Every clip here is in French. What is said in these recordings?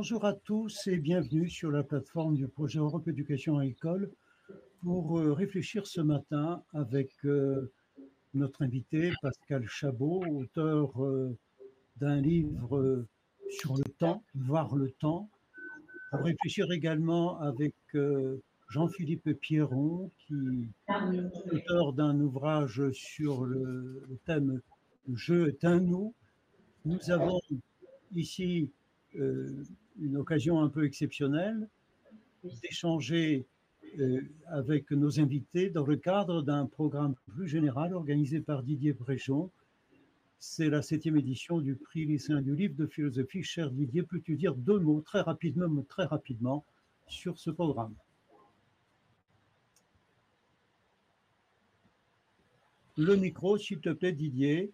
Bonjour à tous et bienvenue sur la plateforme du projet Europe Éducation à École pour euh, réfléchir ce matin avec euh, notre invité Pascal Chabot, auteur euh, d'un livre sur le temps, voir le temps, pour réfléchir également avec Jean-Philippe Pierron, qui est auteur d'un ouvrage sur le, le thème Je est un nous. Nous avons ici une occasion un peu exceptionnelle d'échanger euh, avec nos invités dans le cadre d'un programme plus général organisé par Didier Bréjon. C'est la septième édition du prix lycéen du livre de philosophie. Cher Didier, peux-tu dire deux mots très rapidement, très rapidement sur ce programme? Le micro, s'il te plaît, Didier.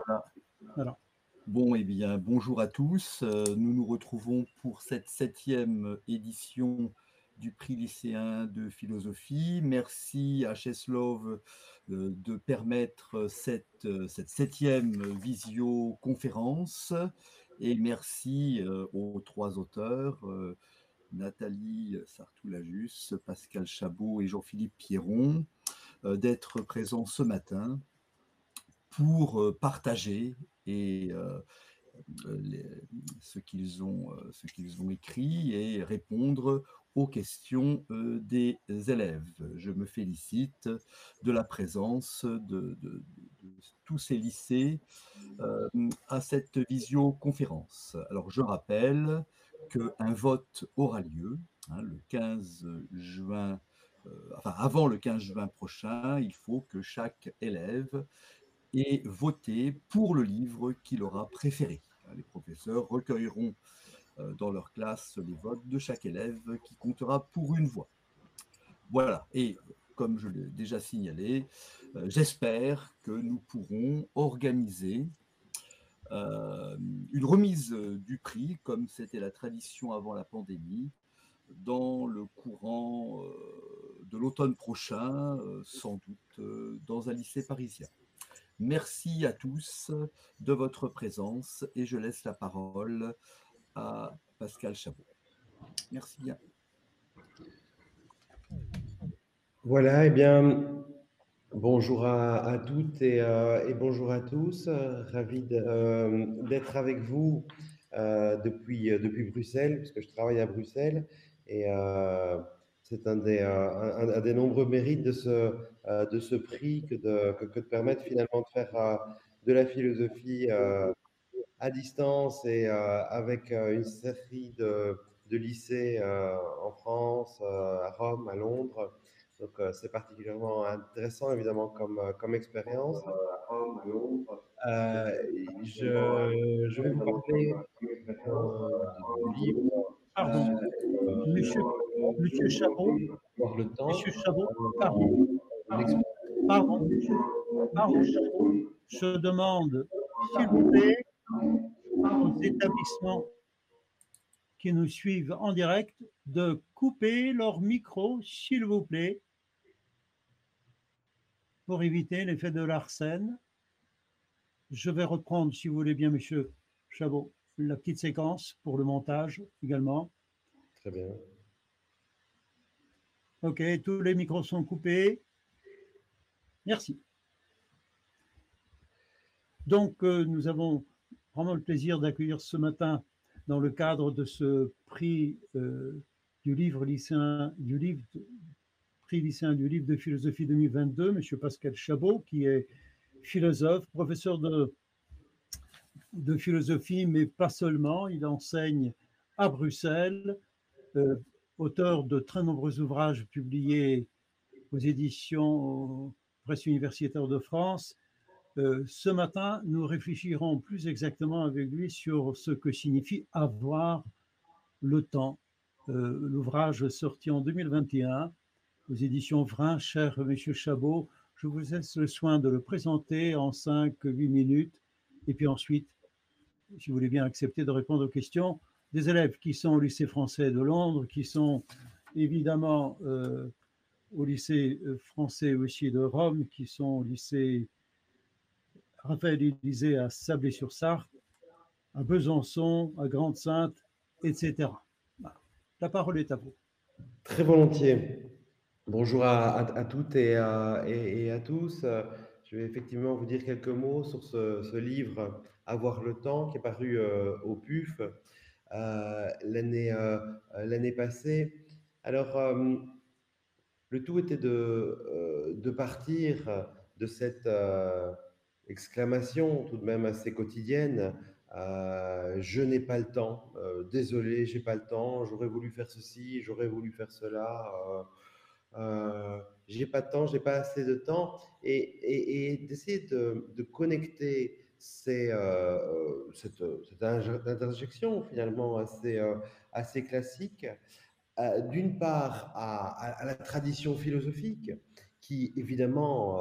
Voilà. Bon, eh bien, bonjour à tous. Euh, nous nous retrouvons pour cette septième édition du prix lycéen de philosophie. Merci à Cheslov euh, de permettre cette, euh, cette septième visioconférence et merci aux trois auteurs, Nathalie Sartoulajus, Pascal Chabot et Jean-Philippe Pierron, d'être présents ce matin pour partager et ce qu'ils ont, qu'ils ont écrit et répondre aux questions des élèves. Je me félicite de la présence de, tous ces lycées à cette visioconférence. Alors je rappelle qu'un vote aura lieu hein, le 15 juin, enfin avant le 15 juin prochain, il faut que chaque élève et voter pour le livre qu'il aura préféré. Les professeurs recueilleront euh, dans leur classe les votes de chaque élève qui comptera pour une voix. Voilà, et comme je l'ai déjà signalé, euh, j'espère que nous pourrons organiser euh, une remise du prix, comme c'était la tradition avant la pandémie, dans le courant de l'automne prochain, sans doute dans un lycée parisien. Merci à tous de votre présence et je laisse la parole à Pascal Chabot. Merci bien. Voilà, eh bien, bonjour à, toutes euh, et, bonjour à tous. Ravi euh, d'être avec vous euh, depuis, depuis Bruxelles, puisque je travaille à Bruxelles. Et c'est un des, un, des nombreux mérites de ce, de ce prix que de, que, de permettre finalement de faire euh, de la philosophie à distance et avec une série de, de lycées en France, à Rome, à Londres. Donc c'est particulièrement intéressant évidemment comme, comme expérience. je, je vais vous parler du livre. Pardon, monsieur, monsieur Chabot, monsieur Chabot, pardon, pardon, pardon, je demande, s'il vous plaît, aux établissements qui nous suivent en direct de couper leur micro, s'il vous plaît, pour éviter l'effet de l'arsène. Je vais reprendre, si vous voulez bien, monsieur Chabot la petite séquence pour le montage également. Très bien. OK, tous les micros sont coupés. Merci. Donc, euh, nous avons vraiment le plaisir d'accueillir ce matin, dans le cadre de ce prix euh, du livre lycéen, du livre, prix lycéen du livre de philosophie 2022, M. Pascal Chabot, qui est philosophe, professeur de de philosophie, mais pas seulement. Il enseigne à Bruxelles, euh, auteur de très nombreux ouvrages publiés aux éditions Presse universitaire de France. Euh, ce matin, nous réfléchirons plus exactement avec lui sur ce que signifie avoir le temps. Euh, l'ouvrage sorti en 2021 aux éditions Vrin, cher Monsieur Chabot, je vous laisse le soin de le présenter en 5-8 minutes et puis ensuite si vous voulez bien accepter de répondre aux questions des élèves qui sont au lycée français de Londres, qui sont évidemment euh, au lycée euh, français aussi de Rome, qui sont au lycée Raphaël Élysée à Sablé-sur-Sarthe, à Besançon, à Grande-Sainte, etc. La parole est à vous. Très volontiers. Bonjour à, toutes et à, tous. Je vais effectivement vous dire quelques mots sur ce, livre Avoir le temps qui est paru euh, au PUF euh, l'année euh, l'année passée. Alors, le tout était de, de partir de cette exclamation tout de même assez quotidienne je n'ai pas le temps, désolé, j'ai pas le temps, j'aurais voulu faire ceci, j'aurais voulu faire cela, euh, j'ai pas de temps, j'ai pas assez de temps, et, d'essayer de, connecter cette, interjection finalement assez classique, d'une part à, la tradition philosophique, qui évidemment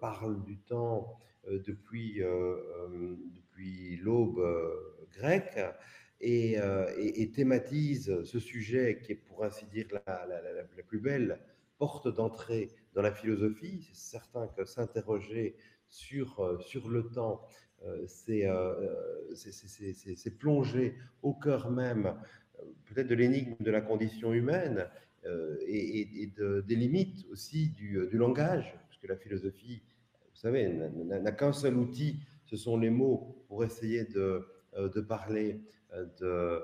parle du temps depuis, depuis l'aube grecque, et, thématise ce sujet qui est pour ainsi dire la, la, plus belle porte d'entrée dans la philosophie. C'est certain que s'interroger sur, euh, sur le temps, euh, euh, c'est plonger au cœur même peut-être de l'énigme de la condition humaine et, des limites aussi du, du, langage, puisque la philosophie, vous savez, n'a qu'un seul outil, ce sont les mots pour essayer de, de parler de,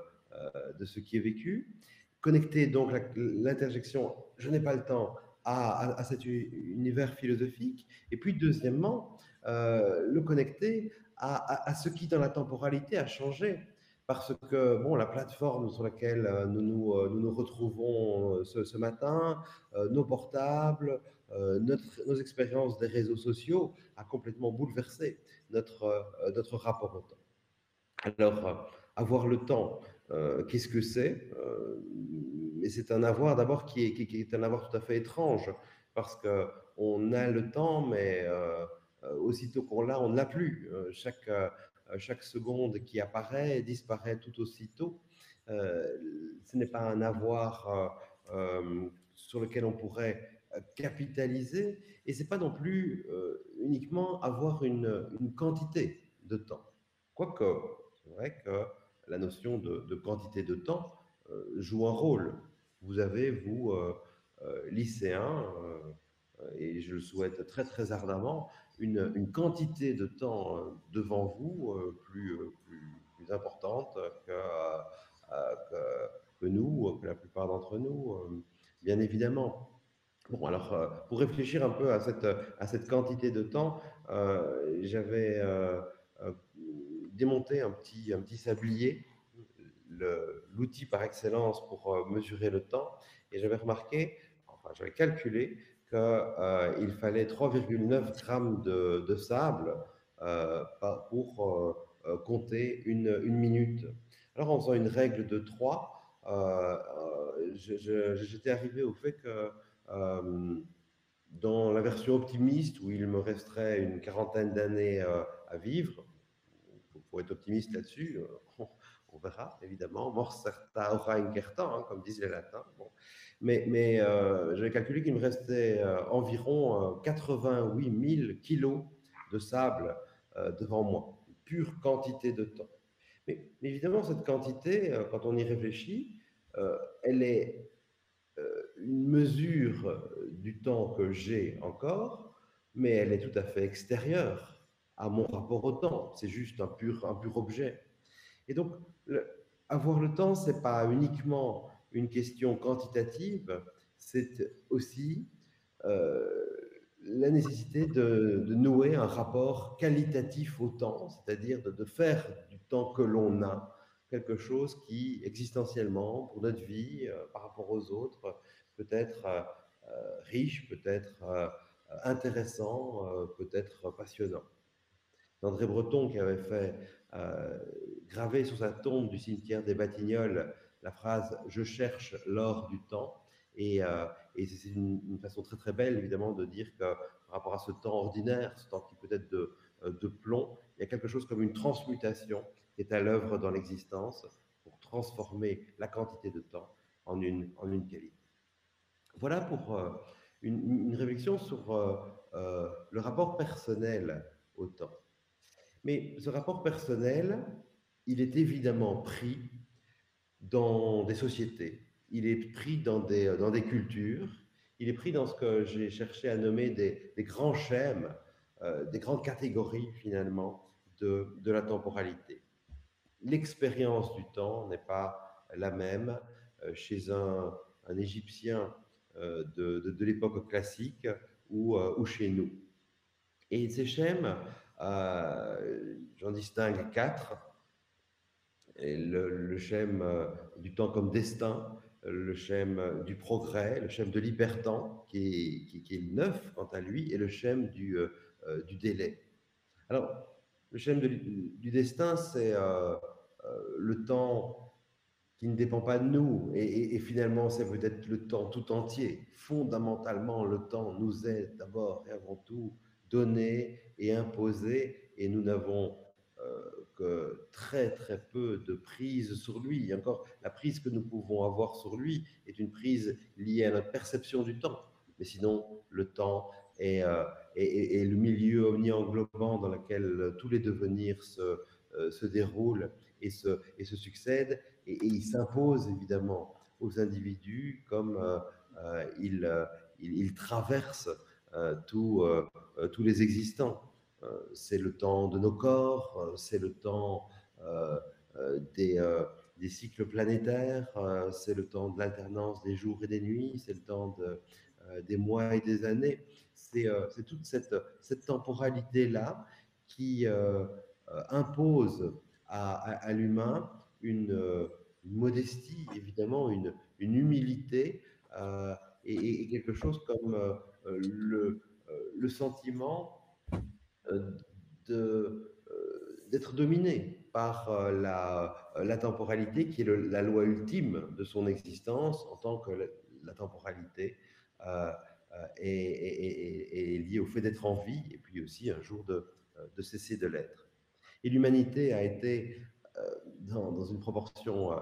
ce qui est vécu connecter donc l'interjection je n'ai pas le temps à, cet univers philosophique, et puis deuxièmement, euh, le connecter à, ce qui dans la temporalité a changé. Parce que bon, la plateforme sur laquelle euh, nous nous, euh, nous, nous retrouvons ce, matin, nos portables, nos expériences des réseaux sociaux a complètement bouleversé notre, notre rapport au temps. Alors, avoir le temps, euh, qu'est-ce que c'est euh, Mais c'est un avoir d'abord qui est, qui, est, un avoir tout à fait étrange, parce qu'on a le temps, mais euh, aussitôt qu'on l'a, on ne l'a plus. chaque, chaque seconde qui apparaît disparaît tout aussitôt. ce n'est pas un avoir sur lequel on pourrait capitaliser, et c'est pas non plus uniquement avoir une, quantité de temps. Quoique, c'est vrai que la notion de, quantité de temps euh, joue un rôle. Vous avez, vous, euh, euh, lycéens, et je le souhaite très très ardemment, une, quantité de temps devant vous plus, plus, importante que, nous, que la plupart d'entre nous, bien évidemment. Bon, alors, pour réfléchir un peu à cette, à cette quantité de temps, j'avais démonter un petit, un petit sablier, l'outil par excellence pour euh, mesurer le temps. Et j'avais remarqué, enfin j'avais calculé qu'il euh, fallait 3,9 grammes de, sable euh, pour compter une, minute. Alors en faisant une règle de 3, j'étais arrivé au fait que dans la version optimiste, où il me resterait une quarantaine d'années à vivre, faut être optimiste là-dessus. Euh, on, verra, évidemment. Mort certa aura incerta, hein, comme disent les latins. Mais, euh, j'avais calculé qu'il me restait euh, environ 88 000 kilos de sable devant moi. Une pure quantité de temps. Mais, évidemment, cette quantité, quand on y réfléchit, elle est une mesure du temps que j'ai encore, mais elle est tout à fait extérieure à mon rapport au temps. C'est juste un pur, un pur objet. Et donc, avoir le temps, c'est pas uniquement une question quantitative, c'est aussi euh, la nécessité de, nouer un rapport qualitatif au temps, c'est-à-dire de, faire du temps que l'on a quelque chose qui, existentiellement, pour notre vie, euh, par rapport aux autres, peut être euh, riche, peut être intéressant, peut être passionnant. d'André Breton qui avait fait graver sur sa tombe du cimetière des Batignolles la phrase Je cherche l'or du temps. Et, euh, c'est une, façon très très belle évidemment de dire que par rapport à ce temps ordinaire, ce temps qui peut être de, euh, de plomb, il y a quelque chose comme une transmutation qui est à l'œuvre dans l'existence pour transformer la quantité de temps en une, en une qualité. Voilà pour une, une, réflexion sur le rapport personnel au temps. Mais ce rapport personnel, il est évidemment pris dans des sociétés il est pris dans des, dans des cultures, il est pris dans ce que j'ai cherché à nommer des, des grands schèmes, des grandes catégories finalement de, de la temporalité. L'expérience du temps n'est pas la même chez un, un Égyptien de, de, l'époque classique ou, ou chez nous. Et ces schèmes, euh, j'en distingue quatre. Le, le, euh, du temps comme destin, le schème du progrès, le schème de l'hypertemps, qui qui, qui est, neuf quant à lui, et le schème du, euh, délai. Alors, le schème du destin, c'est euh, le temps qui ne dépend pas de nous, et finalement, c'est peut-être le temps tout entier. Fondamentalement, le temps nous est d'abord et avant tout donné et imposé, et nous n'avons euh, très très peu de prise sur lui. Et encore, la prise que nous pouvons avoir sur lui est une prise liée à notre perception du temps. Mais sinon, le temps est, euh, est, le milieu omni-englobant dans lequel tous les devenirs se, euh, déroulent et se, succèdent, et, il s'impose évidemment aux individus comme euh, euh il, traverse tous les existants. Euh, c'est le temps de nos corps, c'est le temps des, des, cycles planétaires, c'est le temps de l'alternance des jours et des nuits, c'est le temps de, des mois et des années. C'est toute cette, cette temporalité-là qui impose à, l'humain une, modestie, évidemment, une, une humilité euh, et, et, quelque chose comme euh, le, le sentiment d'être dominé par la, la, temporalité qui est la loi ultime de son existence en tant que la, temporalité euh, est, liée au fait d'être en vie et puis aussi un jour de, cesser de l'être. Et l'humanité a été euh, dans, une proportion euh,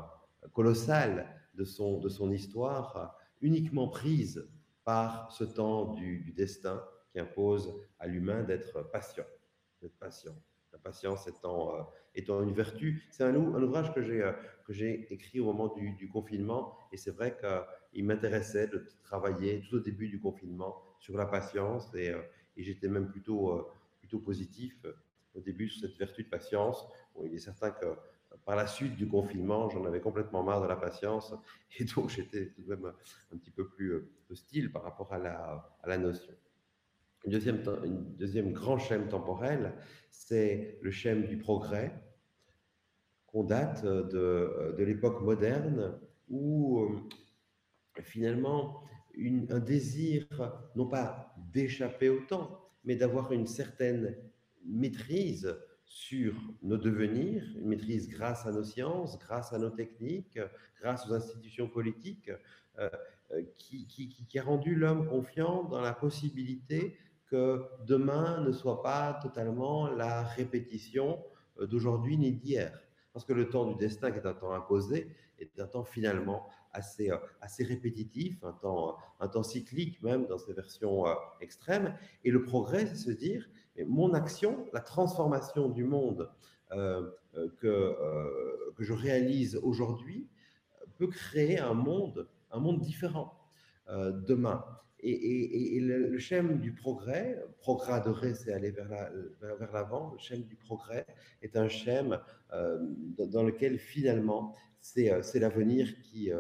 colossale de son, de son histoire uniquement prise par ce temps du destin impose à l'humain d'être patient, d'être patient. La patience étant, euh, étant une vertu. C'est un, un, ouvrage que j'ai, euh, écrit au moment du, confinement et c'est vrai qu'il m'intéressait de travailler tout au début du confinement sur la patience et, euh, j'étais même plutôt, plutôt positif au début sur cette vertu de patience. Il est certain que par la suite du confinement, j'en avais complètement marre de la patience et donc j'étais tout de même un petit peu plus hostile par rapport à la, à la notion. Une deuxième, grand schème temporel, c'est le schème du progrès qu'on date de, de l'époque moderne où euh, finalement un désir, non pas d'échapper au temps, mais d'avoir une certaine maîtrise sur nos devenirs, une maîtrise grâce à nos sciences, grâce à nos techniques, grâce aux institutions politiques, euh, euh qui, a rendu l'homme confiant dans la possibilité que demain ne soit pas totalement la répétition euh, d'aujourd'hui ni d'hier. Parce que le temps du destin, qui est un temps imposé, est un temps finalement assez, euh, assez répétitif, un temps, un temps cyclique même dans ses versions extrêmes. Et le progrès, c'est se dire, mon action, la transformation du monde euh, euh, que, euh, que je réalise aujourd'hui, peut créer un monde, un monde différent euh, demain. Et, le, le schème du progrès, progradorer, c'est aller vers l'avant, le schème du progrès est un schème euh, dans lequel finalement c'est l'avenir qui,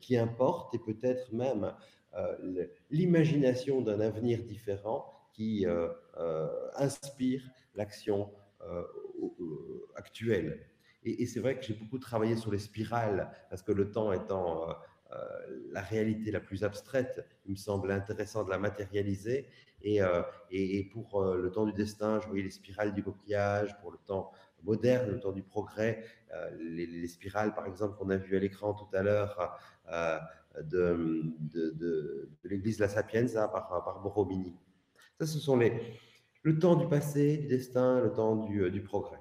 qui importe et peut-être même l'imagination d'un avenir différent qui euh, euh, inspire l'action euh, actuelle. Et, et c'est vrai que j'ai beaucoup travaillé sur les spirales, parce que le temps étant euh, la réalité la plus abstraite, il me semble intéressant de la matérialiser. Et, euh, et, pour euh, le temps du destin, je voyais les spirales du coquillage, pour le temps moderne, le temps du progrès, les, les, spirales, par exemple, qu'on a vu à l'écran tout à l'heure de, de, l'église La Sapienza par, par Borromini. Ça, ce sont les, le temps du passé, du destin, le temps du, euh, du progrès.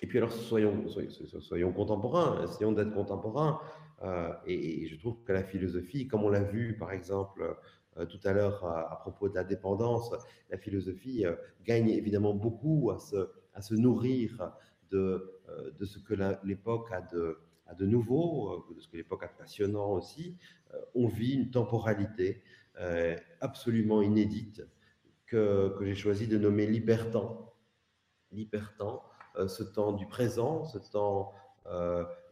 Et puis alors, soyons, soyons, soyons contemporains, essayons d'être contemporains. Euh, et, et, je trouve que la philosophie, comme on l'a vu par exemple euh, tout à l'heure à, à, propos de la dépendance, la philosophie euh, gagne évidemment beaucoup à se, à se nourrir de, de ce que l'époque a de, à de nouveau, de ce que l'époque a passionnant aussi, on vit une temporalité absolument inédite que, que j'ai choisi de nommer l'hypertemps. L'hypertemps, ce temps du présent, ce temps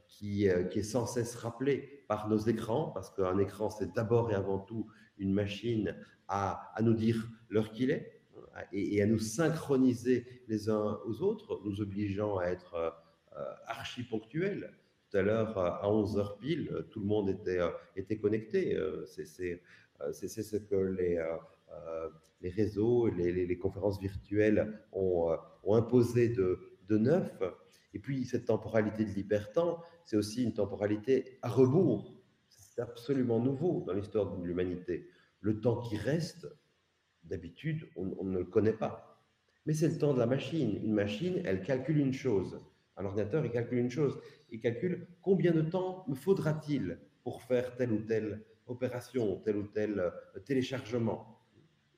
qui, qui, est sans cesse rappelé par nos écrans, parce qu'un écran, c'est d'abord et avant tout une machine à, à nous dire l'heure qu'il est, et, à nous synchroniser les uns aux autres, nous obligeant à être euh, archi ponctuels. Tout à l'heure, à 11h pile, tout le monde était, euh, était connecté. Euh, c'est ce que les, les réseaux, les, les, conférences virtuelles ont, ont imposé de, de neuf. Et puis, cette temporalité de l'hypertemps, c'est aussi une temporalité à rebours. C'est absolument nouveau dans l'histoire de l'humanité. Le temps qui reste, D'habitude, on, ne le connaît pas. Mais c'est le temps de la machine. Une machine, elle calcule une chose. Un ordinateur, il calcule une chose. Il calcule combien de temps me faudra-t-il pour faire telle ou telle opération, tel ou tel euh, téléchargement.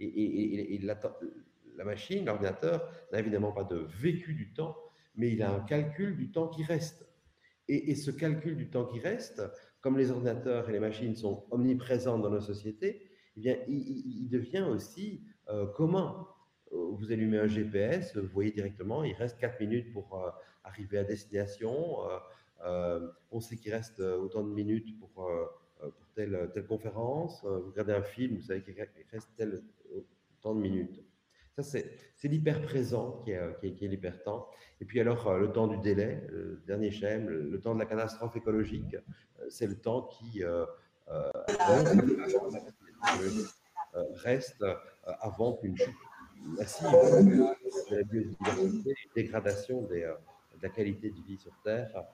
Et, la, machine, l'ordinateur, n'a évidemment pas de vécu du temps, mais il a un calcul du temps qui reste. Et, ce calcul du temps qui reste, comme les ordinateurs et les machines sont omniprésents dans nos sociétés, eh bien, il, devient aussi euh, commun. Euh, vous allumez un GPS, vous voyez directement, il reste 4 minutes pour euh, arriver à destination. on sait qu'il reste autant de minutes pour, telle, telle, conférence. vous regardez un film, vous savez qu'il reste tel temps de minutes. C'est l'hyper-présent qui est, qui est, l'hyper-temps. Et puis alors, le temps du délai, le dernier schème, le, temps de la catastrophe écologique, c'est le temps qui euh, reste euh, avant qu'une chute massive de la biodiversité, dégradation euh, de la qualité de vie sur Terre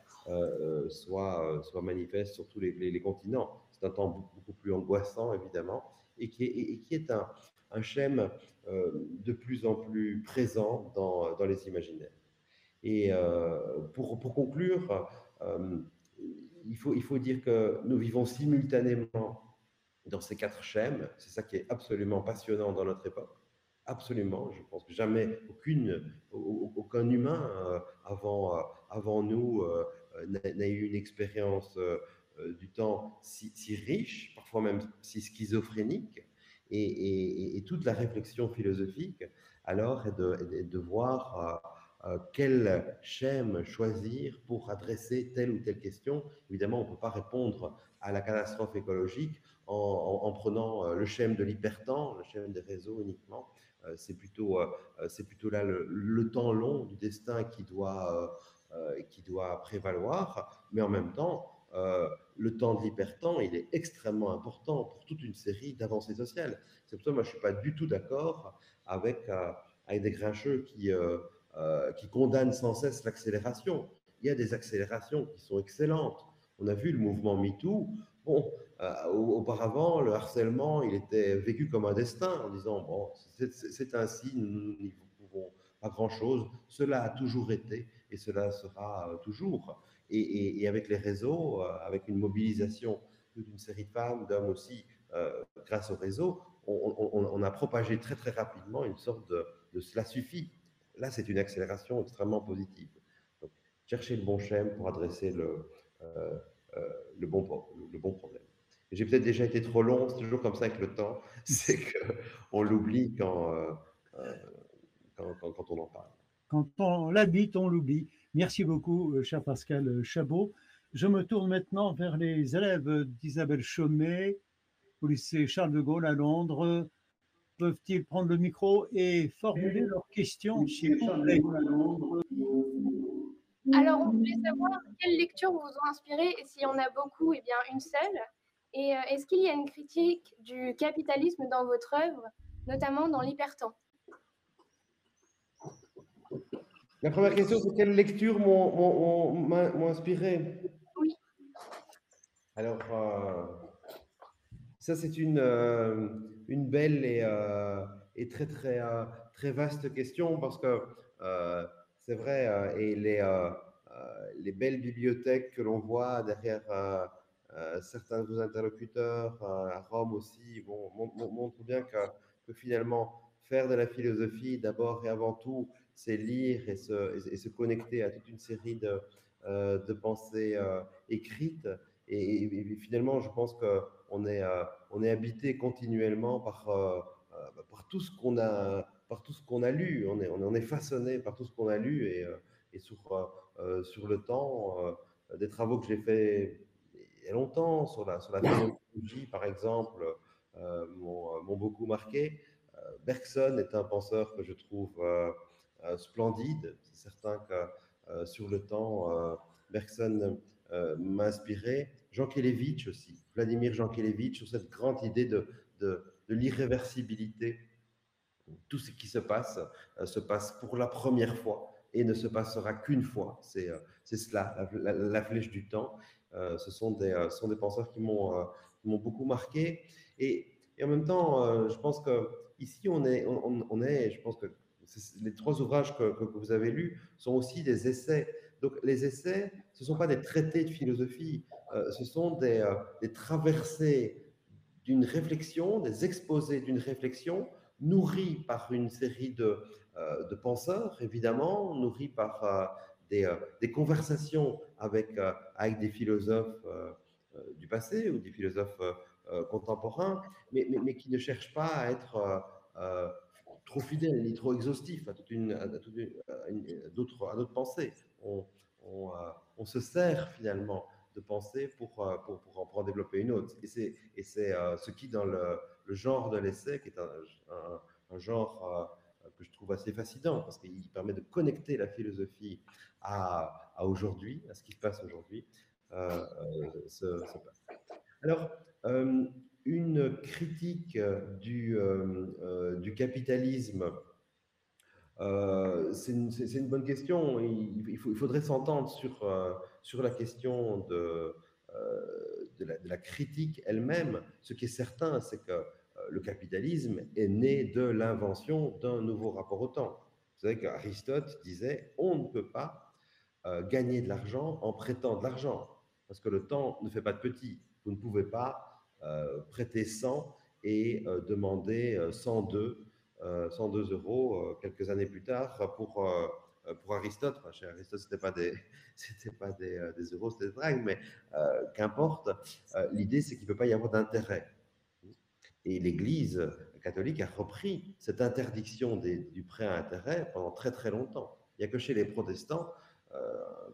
soit, soit manifeste sur tous les, continents. C'est un temps beaucoup plus angoissant, évidemment, et qui est un, un schème de plus en plus présent dans, dans les imaginaires. Et pour, pour, conclure, il, faut, il faut dire que nous vivons simultanément dans ces quatre schèmes. C'est ça qui est absolument passionnant dans notre époque. Absolument. Je pense que jamais aucune, aucun humain euh, avant, euh, avant nous euh, n'a eu une expérience du temps si, riche, parfois même si schizophrénique. Et, toute la réflexion philosophique, alors, est de, voir quel schème choisir pour adresser telle ou telle question. Évidemment, on ne peut pas répondre à la catastrophe écologique en, prenant euh, le schème de l'hypertemps, le schème des réseaux uniquement. Euh, c'est plutôt, euh, plutôt là le, temps long du destin qui doit, qui doit prévaloir, mais en même temps, le temps de l'hypertemps, il est extrêmement important pour toute une série d'avancées sociales. C'est pour ça que moi, je ne suis pas du tout d'accord avec, avec des grincheux qui, qui condamnent sans cesse l'accélération. Il y a des accélérations qui sont excellentes. On a vu le mouvement MeToo. Bon, euh, auparavant, le harcèlement, il était vécu comme un destin en disant bon, c'est ainsi, nous n'y pouvons pas grand-chose. Cela a toujours été et cela sera euh, toujours. Et, avec les réseaux, euh, avec une mobilisation d'une série de femmes, d'hommes aussi, grâce au réseau, on, a propagé très très rapidement une sorte de, cela suffit. Là, c'est une accélération extrêmement positive. Donc, chercher le bon schème pour adresser le, le, bon, problème. J'ai peut-être déjà été trop long, c'est toujours comme ça avec le temps, c'est qu'on l'oublie euh, euh, quand, on en parle. Quand on l'habite, on l'oublie. Merci beaucoup, euh, cher Pascal Chabot. Je me tourne maintenant vers les élèves d'Isabelle Chaumet au lycée Charles de Gaulle à Londres. Peuvent-ils prendre le micro et formuler leurs questions, Alors, on voulait savoir quelles lectures vous ont inspiré et s'il y en a beaucoup, et eh bien une seule. Et euh, est-ce qu'il y a une critique du capitalisme dans votre œuvre, notamment dans l'hypertemps? La première question, c'est quelles lectures m'ont inspiré? Oui. Alors, euh, ça, c'est une, euh, une belle et, et très, très, très vaste question parce que c'est vrai, et les, les belles bibliothèques que l'on voit derrière euh, certains de vos interlocuteurs euh, à Rome aussi bon, montrent bien que, finalement, faire de la philosophie, d'abord et avant tout, c'est lire et se, et se, connecter à toute une série de, de pensée écrite. Et, finalement, je pense qu'on est, on est habité continuellement par, par tout ce qu'on a, par tout ce qu'on a lu. On est, on est façonné par tout ce qu'on a lu et, et sur, sur le temps, des travaux que j'ai fait il y a longtemps sur la, sur la phénoménologie, par exemple, m'ont beaucoup marqué. Bergson est un penseur que je trouve splendide. C'est certain que sur le temps, Bergson m'a inspiré. Jean Kelevitch aussi, Vladimir Jean Kelevitch, sur cette grande idée de, de, de l'irréversibilité. Tout ce qui se passe se passe pour la première fois et ne se passera qu'une fois. C'est cela, la, flèche du temps. ce sont des, sont des penseurs qui m'ont beaucoup marqué. Et, et, en même temps, je pense que ici, on est, on, est, je pense que les trois ouvrages que, vous avez lus sont aussi des essais. Donc, les essais, ce ne sont pas des traités de philosophie, euh, ce sont des, euh, des traversées d'une réflexion, des exposés d'une réflexion nourris par une série de, euh, penseurs, évidemment, nourris par des, conversations avec, des philosophes du passé ou des philosophes contemporains, mais, qui ne cherchent pas à être trop fidèles ni trop exhaustifs à toute une, à, d'autres, à d'autres pensées. On, on, se sert finalement de pensée pour, pour, pour, en, développer une autre. Et c'est, et c'est ce qui, dans le, le, genre de l'essai, qui est un, un, genre que je trouve assez fascinant, parce qu'il permet de connecter la philosophie à, à aujourd'hui, à ce qui se passe aujourd'hui. Alors, euh, une critique du, euh, euh, du capitalisme c'est une, bonne question. Il, faudrait s'entendre sur, la question de, la, de, la, critique elle-même. Ce qui est certain, c'est que le capitalisme est né de l'invention d'un nouveau rapport au temps. Vous savez qu'Aristote disait on ne peut pas gagner de l'argent en prêtant de l'argent, parce que le temps ne fait pas de petit. Vous ne pouvez pas euh, prêter 100 et euh, demander 102, euh, 102 euros quelques années plus tard pour pour Aristote, chez Aristote, ce n'était pas, des, pas des, des, euros, c'était des drachmes, mais qu'importe, l'idée c'est qu'il ne peut pas y avoir d'intérêt. Et l'Église catholique a repris cette interdiction du prêt à intérêt pendant très très longtemps. Il n'y a que chez les protestants,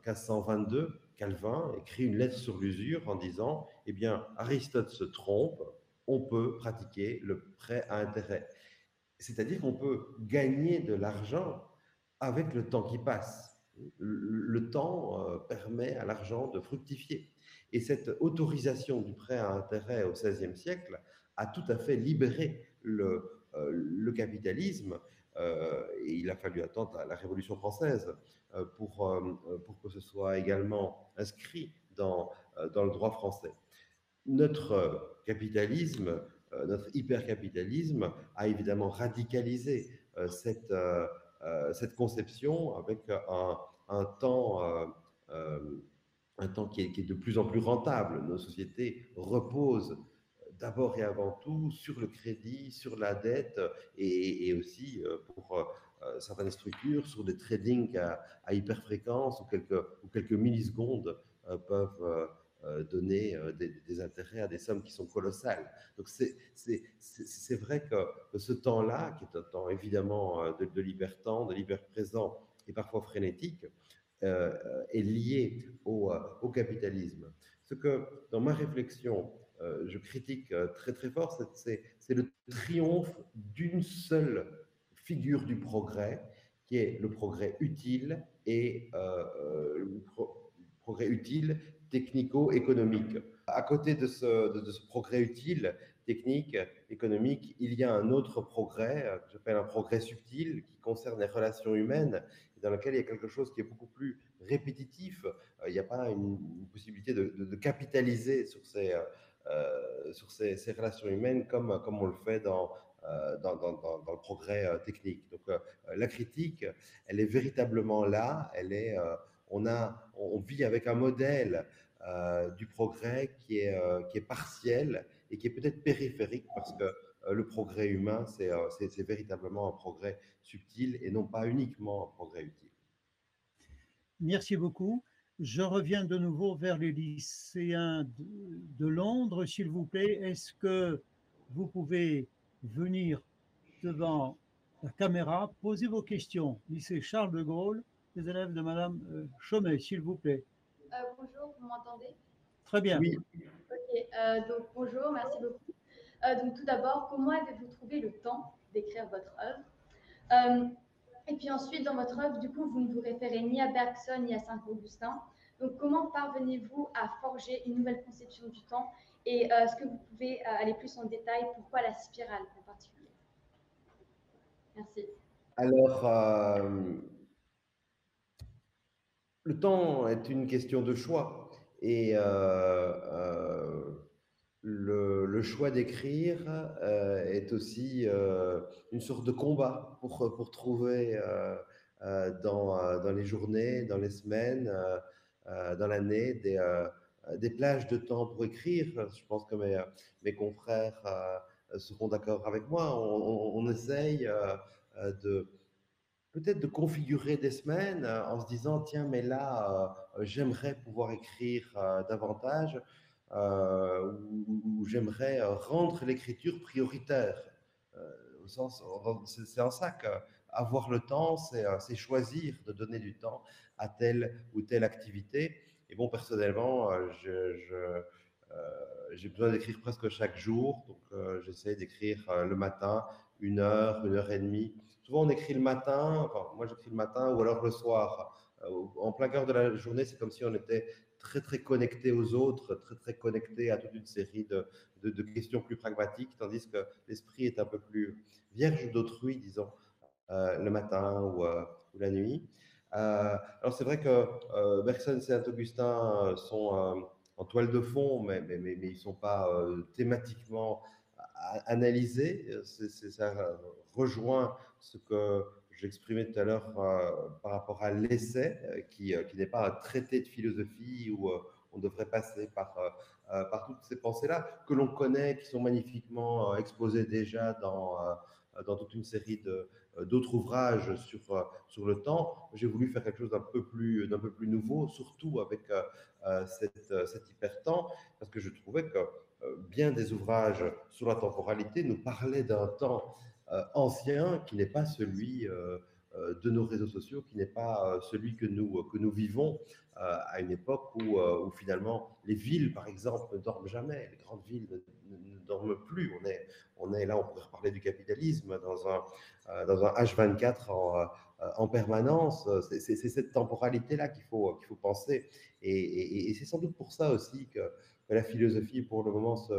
1522, Calvin écrit une lettre sur l'usure en disant Eh bien, Aristote se trompe, on peut pratiquer le prêt à intérêt. C'est-à-dire qu'on peut gagner de l'argent avec le temps qui passe. Le, temps euh, permet à l'argent de fructifier. Et cette autorisation du prêt à intérêt au XVIe siècle a tout à fait libéré le, euh, le capitalisme. Euh, et il a fallu attendre la Révolution française euh, pour, euh, pour que ce soit également inscrit dans, dans le droit français. Notre capitalisme, notre hypercapitalisme a évidemment radicalisé cette, cette conception avec un, un temps, un temps qui est, de plus en plus rentable. Nos sociétés reposent d'abord et avant tout sur le crédit, sur la dette et, aussi pour euh, certaines structures sur des tradings à, à hyperfréquence ou quelques, millisecondes euh, peuvent euh, donner des, intérêts à des sommes qui sont colossales. Donc c'est vrai que, ce temps-là, qui est un temps évidemment de, de l'hypertemps, de l'hyperprésent et parfois frénétique, est lié au, capitalisme. Ce que dans ma réflexion, je critique très très fort, c'est le triomphe d'une seule figure du progrès, qui est le progrès utile et euh, euh, le progrès utile technico-économique. À côté de ce, progrès utile, technique, économique, il y a un autre progrès, euh, que j'appelle un progrès subtil, qui concerne les relations humaines, dans lequel il y a quelque chose qui est beaucoup plus répétitif. Il n'y a pas une, possibilité de, capitaliser sur ces, euh, sur ces, relations humaines comme, comme on le fait dans, euh, dans, dans, le progrès euh, technique. Donc euh, la critique, elle est véritablement là. Elle est, on, a, on vit avec un modèle du progrès qui est, qui est partiel et qui est peut-être périphérique parce que le progrès humain, c'est véritablement un progrès subtil et non pas uniquement un progrès utile. Merci beaucoup. Je reviens de nouveau vers les lycéens de, Londres, s'il vous plaît. Est-ce que vous pouvez venir devant la caméra, poser vos questions? Lycée Charles de Gaulle, les élèves de Madame euh, Chomet, s'il vous plaît. Euh, bonjour, vous m'entendez? Très bien. Oui. Ok, euh, donc bonjour, merci beaucoup. donc tout d'abord, comment avez-vous trouvé le temps d'écrire votre œuvre? Et puis ensuite, dans votre œuvre, du coup, vous ne vous référez ni à Bergson ni à Saint-Augustin. Donc, comment parvenez-vous à forger une nouvelle conception du temps Et euh, est-ce que vous pouvez euh, aller plus en détail Pourquoi la spirale en particulier? Merci. Alors, euh, le temps est une question de choix. Et le, choix d'écrire euh, est aussi euh, une sorte de combat pour, pour trouver euh, dans, dans, les journées, dans les semaines, dans l'année, des, des, plages de temps pour écrire. Je pense que mes, mes confrères seront d'accord avec moi. On, essaye de peut-être de configurer des semaines en se disant, tiens, mais là, j'aimerais pouvoir écrire davantage. Euh, où, j'aimerais euh, rendre l'écriture prioritaire. Euh, au sens, c'est en ça qu'avoir le temps, c'est choisir de donner du temps à telle ou telle activité. Et bon, personnellement, j'ai besoin d'écrire presque chaque jour. Donc, j'essaie d'écrire le matin, une heure, une heure et demie. Souvent, on écrit le matin, moi j'écris le matin ou alors le soir. en plein cœur de la journée, c'est comme si on était très très connecté aux autres, très très connecté à toute une série de, de, questions plus pragmatiques, tandis que l'esprit est un peu plus vierge d'autrui, disons, euh, le matin ou, euh, la nuit. Euh, alors c'est vrai que Bergson et Saint-Augustin sont en toile de fond, mais, mais, ils ne sont pas thématiquement analysés. ça rejoint ce que j'exprimais tout à l'heure euh, par rapport à l'essai, euh, qui, euh, qui n'est pas un traité de philosophie où on devrait passer par, toutes ces pensées-là, que l'on connaît, qui sont magnifiquement exposées déjà dans, toute une série d'autres ouvrages sur, le temps. J'ai voulu faire quelque chose d'un peu, plus, nouveau, surtout avec cet hypertemps, parce que je trouvais que bien des ouvrages sur la temporalité nous parlaient d'un temps ancien qui n'est pas celui euh, euh, de nos réseaux sociaux, qui n'est pas celui que nous, que nous vivons à une époque où, finalement les villes, par exemple, ne dorment jamais, les grandes villes ne, dorment plus. On est, on est là, on pourrait parler du capitalisme dans un, dans un H24 en, en permanence. C'est cette temporalité-là qu'il faut, faut penser. Et, et, c'est sans doute pour ça aussi que, que, la philosophie, pour le moment, se,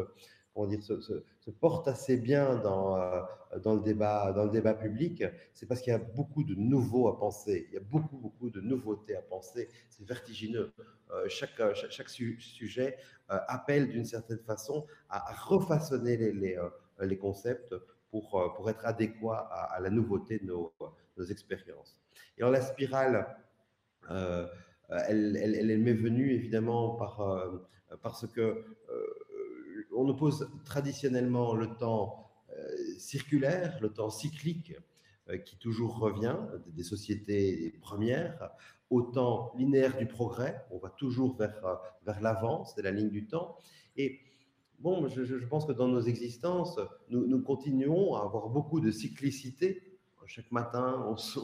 dire, se, porte assez bien dans, euh, dans, le débat, dans le débat public, c'est parce qu'il y a beaucoup de nouveaux à penser, il y a beaucoup, beaucoup de nouveautés à penser, c'est vertigineux. Euh, chaque, chaque, sujet euh, appelle d'une certaine façon à, refaçonner les, les, les, concepts pour, pour être adéquat à, la nouveauté de nos, nos expériences. Et en la spirale, elle, elle, elle, m'est venue évidemment par, parce que on oppose traditionnellement le temps euh, circulaire, le temps cyclique, euh, qui toujours revient, des sociétés premières, au temps linéaire du progrès, on va toujours vers, euh, vers l'avant, c'est la ligne du temps. Et bon, je, pense que dans nos existences, nous, nous continuons à avoir beaucoup de cyclicité chaque matin, on se,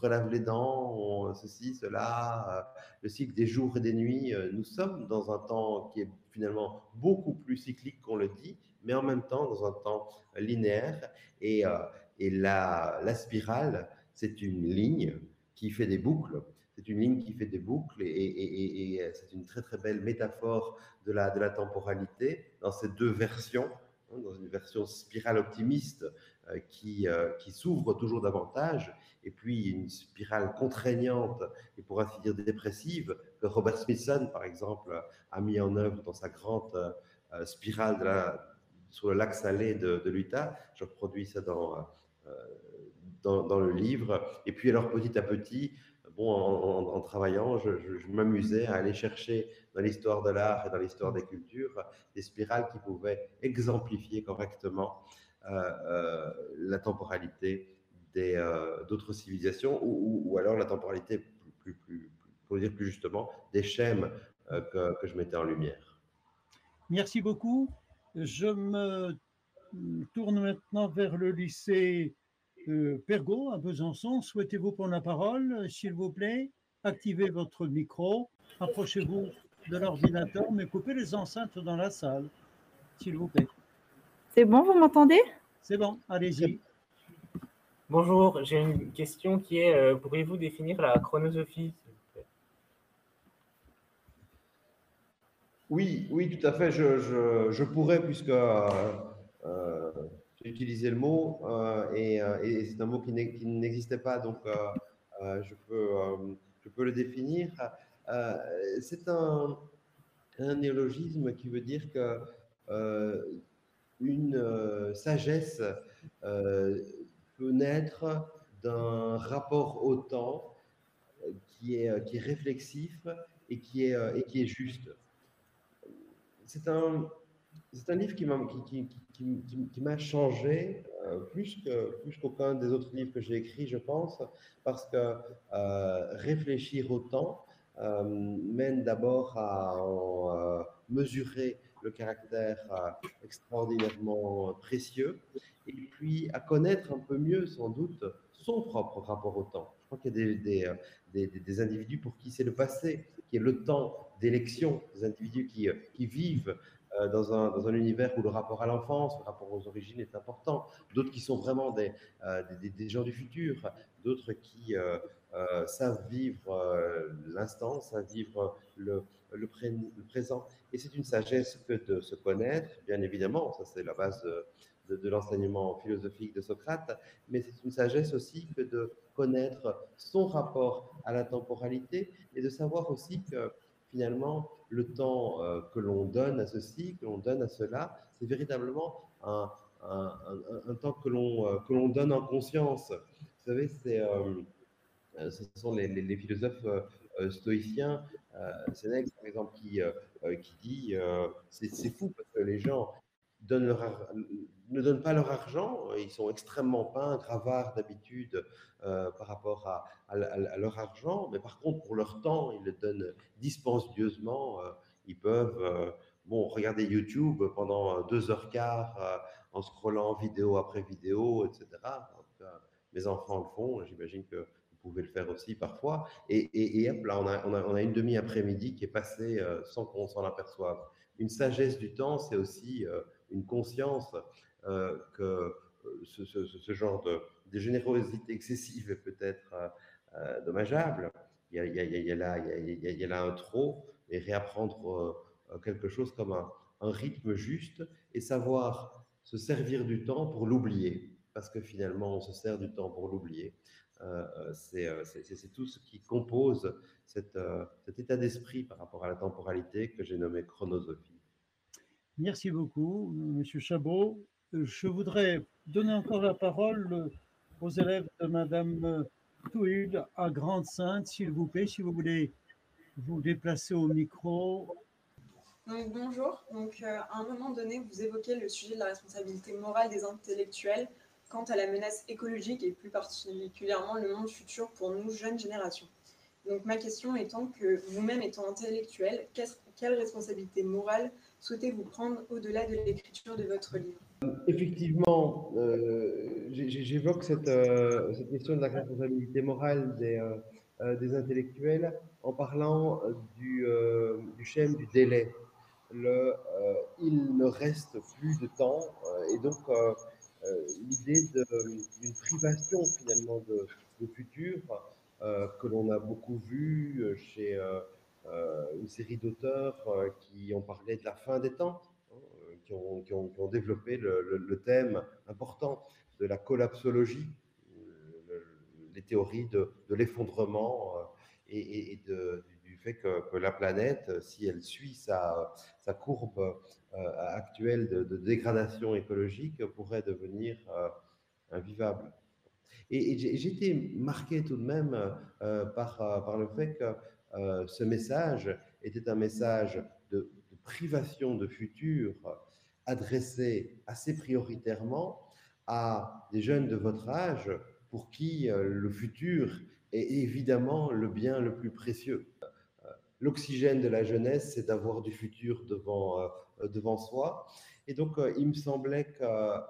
relève les dents, on, ceci, cela, euh, le cycle des jours et des nuits. Euh, nous sommes dans un temps qui est finalement beaucoup plus cyclique qu'on le dit, mais en même temps dans un temps linéaire. Et, euh, la, spirale, c'est une ligne qui fait des boucles. C'est une ligne qui fait des boucles et, c'est une très très belle métaphore de la, temporalité dans ces deux versions, hein, dans une version spirale optimiste euh, qui, euh, qui s'ouvre toujours davantage, et puis une spirale contraignante et pour ainsi dire dépressive que Robert Smithson, par exemple, a mis en œuvre dans sa grande euh, spirale sur le lac salé de, de l'Utah. Je reproduis ça dans, dans, le livre. Et puis alors petit à petit, bon, en, travaillant, je, m'amusais à aller chercher dans l'histoire de l'art et dans l'histoire des cultures des spirales qui pouvaient exemplifier correctement euh, euh, la temporalité euh, d'autres civilisations ou, alors la temporalité pour dire plus justement, des schèmes que, que je mettais en lumière. Merci beaucoup. Je me tourne maintenant vers le lycée euh, Pergaud à Besançon. Souhaitez-vous prendre la parole, s'il vous plaît? Activez votre micro, approchez-vous de l'ordinateur, mais coupez les enceintes dans la salle, s'il vous plaît. C'est bon, vous m'entendez? C'est bon, allez-y. Bonjour, j'ai une question qui est, euh, pourriez-vous définir la chronosophie Oui, oui, tout à fait. Je, je, je pourrais, puisque euh, euh, j'ai utilisé le mot euh, et, et c'est un mot qui n'existait pas, donc je, peux, je peux le définir. c'est un, un, néologisme qui veut dire que une sagesse peut naître d'un rapport au temps qui est, qui est réflexif et qui est, et qui est juste. C'est un, c'est un livre qui m'a, qui, qui, qui, m'a changé euh, plus, que, plus qu'aucun des autres livres que j'ai écrits, je pense, parce que euh, réfléchir au temps euh, mène d'abord à en, mesurer le caractère extraordinairement précieux, et puis à connaître un peu mieux, sans doute, son propre rapport au temps. Je crois qu'il y a des, des, des, des individus pour qui c'est le passé qui est le temps d'élection, des individus qui, qui vivent euh, dans un, dans un, univers où le rapport à l'enfance, le rapport aux origines est important, d'autres qui sont vraiment des, euh, des, gens du futur, d'autres qui euh, savent vivre l'instant, savent vivre le, le, présent. Et c'est une sagesse que de se connaître, bien évidemment, ça c'est la base de, l'enseignement philosophique de Socrate, mais c'est une sagesse aussi que de connaître son rapport à la temporalité et de savoir aussi que finalement, le temps euh, que l'on donne à ceci, que l'on donne à cela, c'est véritablement un, temps que l'on euh, que l'on donne en conscience. Vous savez, euh, ce sont les philosophes stoïciens, Sénèque par exemple, qui, qui dit c'est fou parce que les gens ne donnent pas leur argent, ils sont extrêmement peintres, avares d'habitude euh, par rapport à, leur argent, mais par contre pour leur temps, ils le donnent dispendieusement, euh, ils peuvent euh, bon, regarder YouTube pendant deux heures quart en scrollant vidéo après vidéo, etc. mes enfants le font, j'imagine que pouvez le faire aussi parfois, et, et, et là on a, on a, on a une demi-après-midi qui est passée sans qu'on s'en aperçoive. Une sagesse du temps, c'est aussi une conscience euh, que euh, ce, ce, genre de, générosité excessive est peut-être euh, dommageable. Il y, a, il, là un trop et réapprendre quelque chose comme un, un rythme juste et savoir se servir du temps pour l'oublier parce que finalement on se sert du temps pour l'oublier. Euh, c'est tout ce qui compose cette, euh, cet état d'esprit par rapport à la temporalité que j'ai nommé chronosophie. Merci beaucoup, Monsieur Chabot. Je voudrais donner encore la parole aux élèves de Madame Touil à Grande-Sainte, s'il vous plaît, si vous voulez vous déplacer au micro. Donc, bonjour. Donc, euh, à un moment donné, vous évoquez le sujet de la responsabilité morale des intellectuels quant à la menace écologique et plus particulièrement le monde futur pour nous, jeunes générations. Donc, ma question étant que vous-même étant intellectuel, quelle responsabilité morale souhaitez-vous prendre au-delà de l'écriture de votre livre? Effectivement, euh, j'évoque cette, euh, cette, question de la responsabilité morale des, euh, intellectuels en parlant du, du schème du délai. Il ne reste plus de temps et donc l'idée d'une privation finalement de, futur que l'on a beaucoup vu chez une série d'auteurs qui ont parlé de la fin des temps qui ont, qui ont, qui ont développé le, thème important de la collapsologie, le, les théories de, l'effondrement euh, et, et que, la planète, si elle suit sa, courbe euh, actuelle de, dégradation écologique, pourrait devenir euh, invivable. Et, et j'étais marqué tout de même euh, par, le fait que euh, ce message était un message de, privation de futur adressé assez prioritairement à des jeunes de votre âge pour qui euh, le futur est évidemment le bien le plus précieux. L'oxygène de la jeunesse, c'est d'avoir du futur devant, devant soi. Et donc, il me semblait qu'un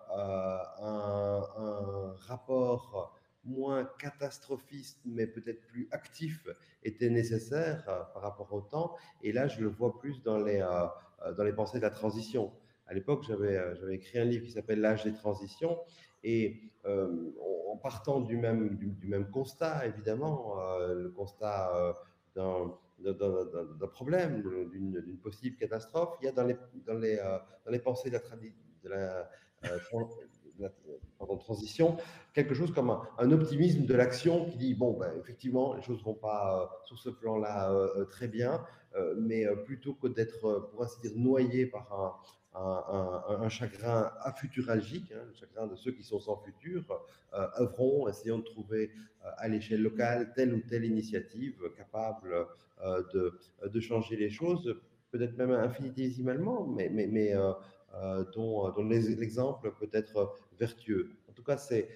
un rapport moins catastrophiste, mais peut-être plus actif, était nécessaire par rapport au temps. Et là, je le vois plus dans les, dans les pensées de la transition. À l'époque, j'avais, écrit un livre qui s'appelle L'âge des transitions. Et en partant du même, du, même constat, évidemment, le constat d'un d'un problème, d'une possible catastrophe. Il y a dans les, dans les, dans les pensées de la, la transition quelque chose comme un, optimisme de l'action qui dit bon, ben, effectivement, les choses ne vont pas sur ce plan-là très bien, mais plutôt que d'être, pour ainsi dire, noyé par un, un, chagrin afuturalgique, hein, le chagrin de ceux qui sont sans futur, euh, œuvrons, essayons de trouver euh, à l'échelle locale telle ou telle initiative capable euh, de, de, changer les choses, peut-être même infinitésimalement, mais, mais, mais dont, dont l'exemple peut être vertueux. En tout cas, c'est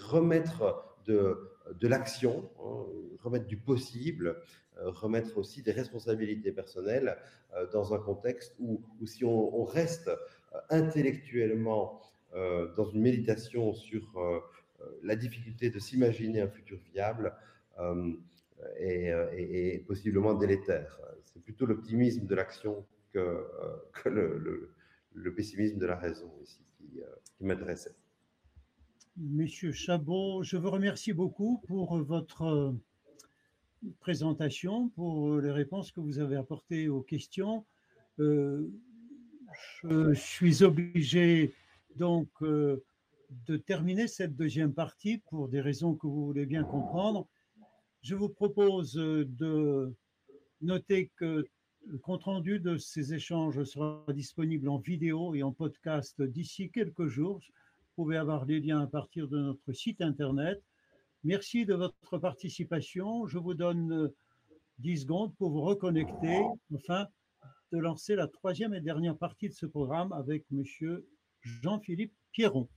remettre de, de l'action, hein, remettre du possible, euh, remettre aussi des responsabilités personnelles euh, dans un contexte où, si on, reste euh, intellectuellement dans une méditation sur la difficulté de s'imaginer un futur viable, est, possiblement délétère. C'est plutôt l'optimisme de l'action que, que le, le, pessimisme de la raison ici qui, qui m'intéressait. Monsieur Chabot, je vous remercie beaucoup pour votre présentation, pour les réponses que vous avez apportées aux questions. Euh, je suis obligé donc euh, de terminer cette deuxième partie pour des raisons que vous voulez bien comprendre. Je vous propose de noter que le compte-rendu de ces échanges sera disponible en vidéo et en podcast d'ici quelques jours. Vous pouvez avoir les liens à partir de notre site internet Merci de votre participation. Je vous donne 10 euh, secondes pour vous reconnecter, enfin, de lancer la troisième et dernière partie de ce programme avec Monsieur Jean-Philippe Pierron.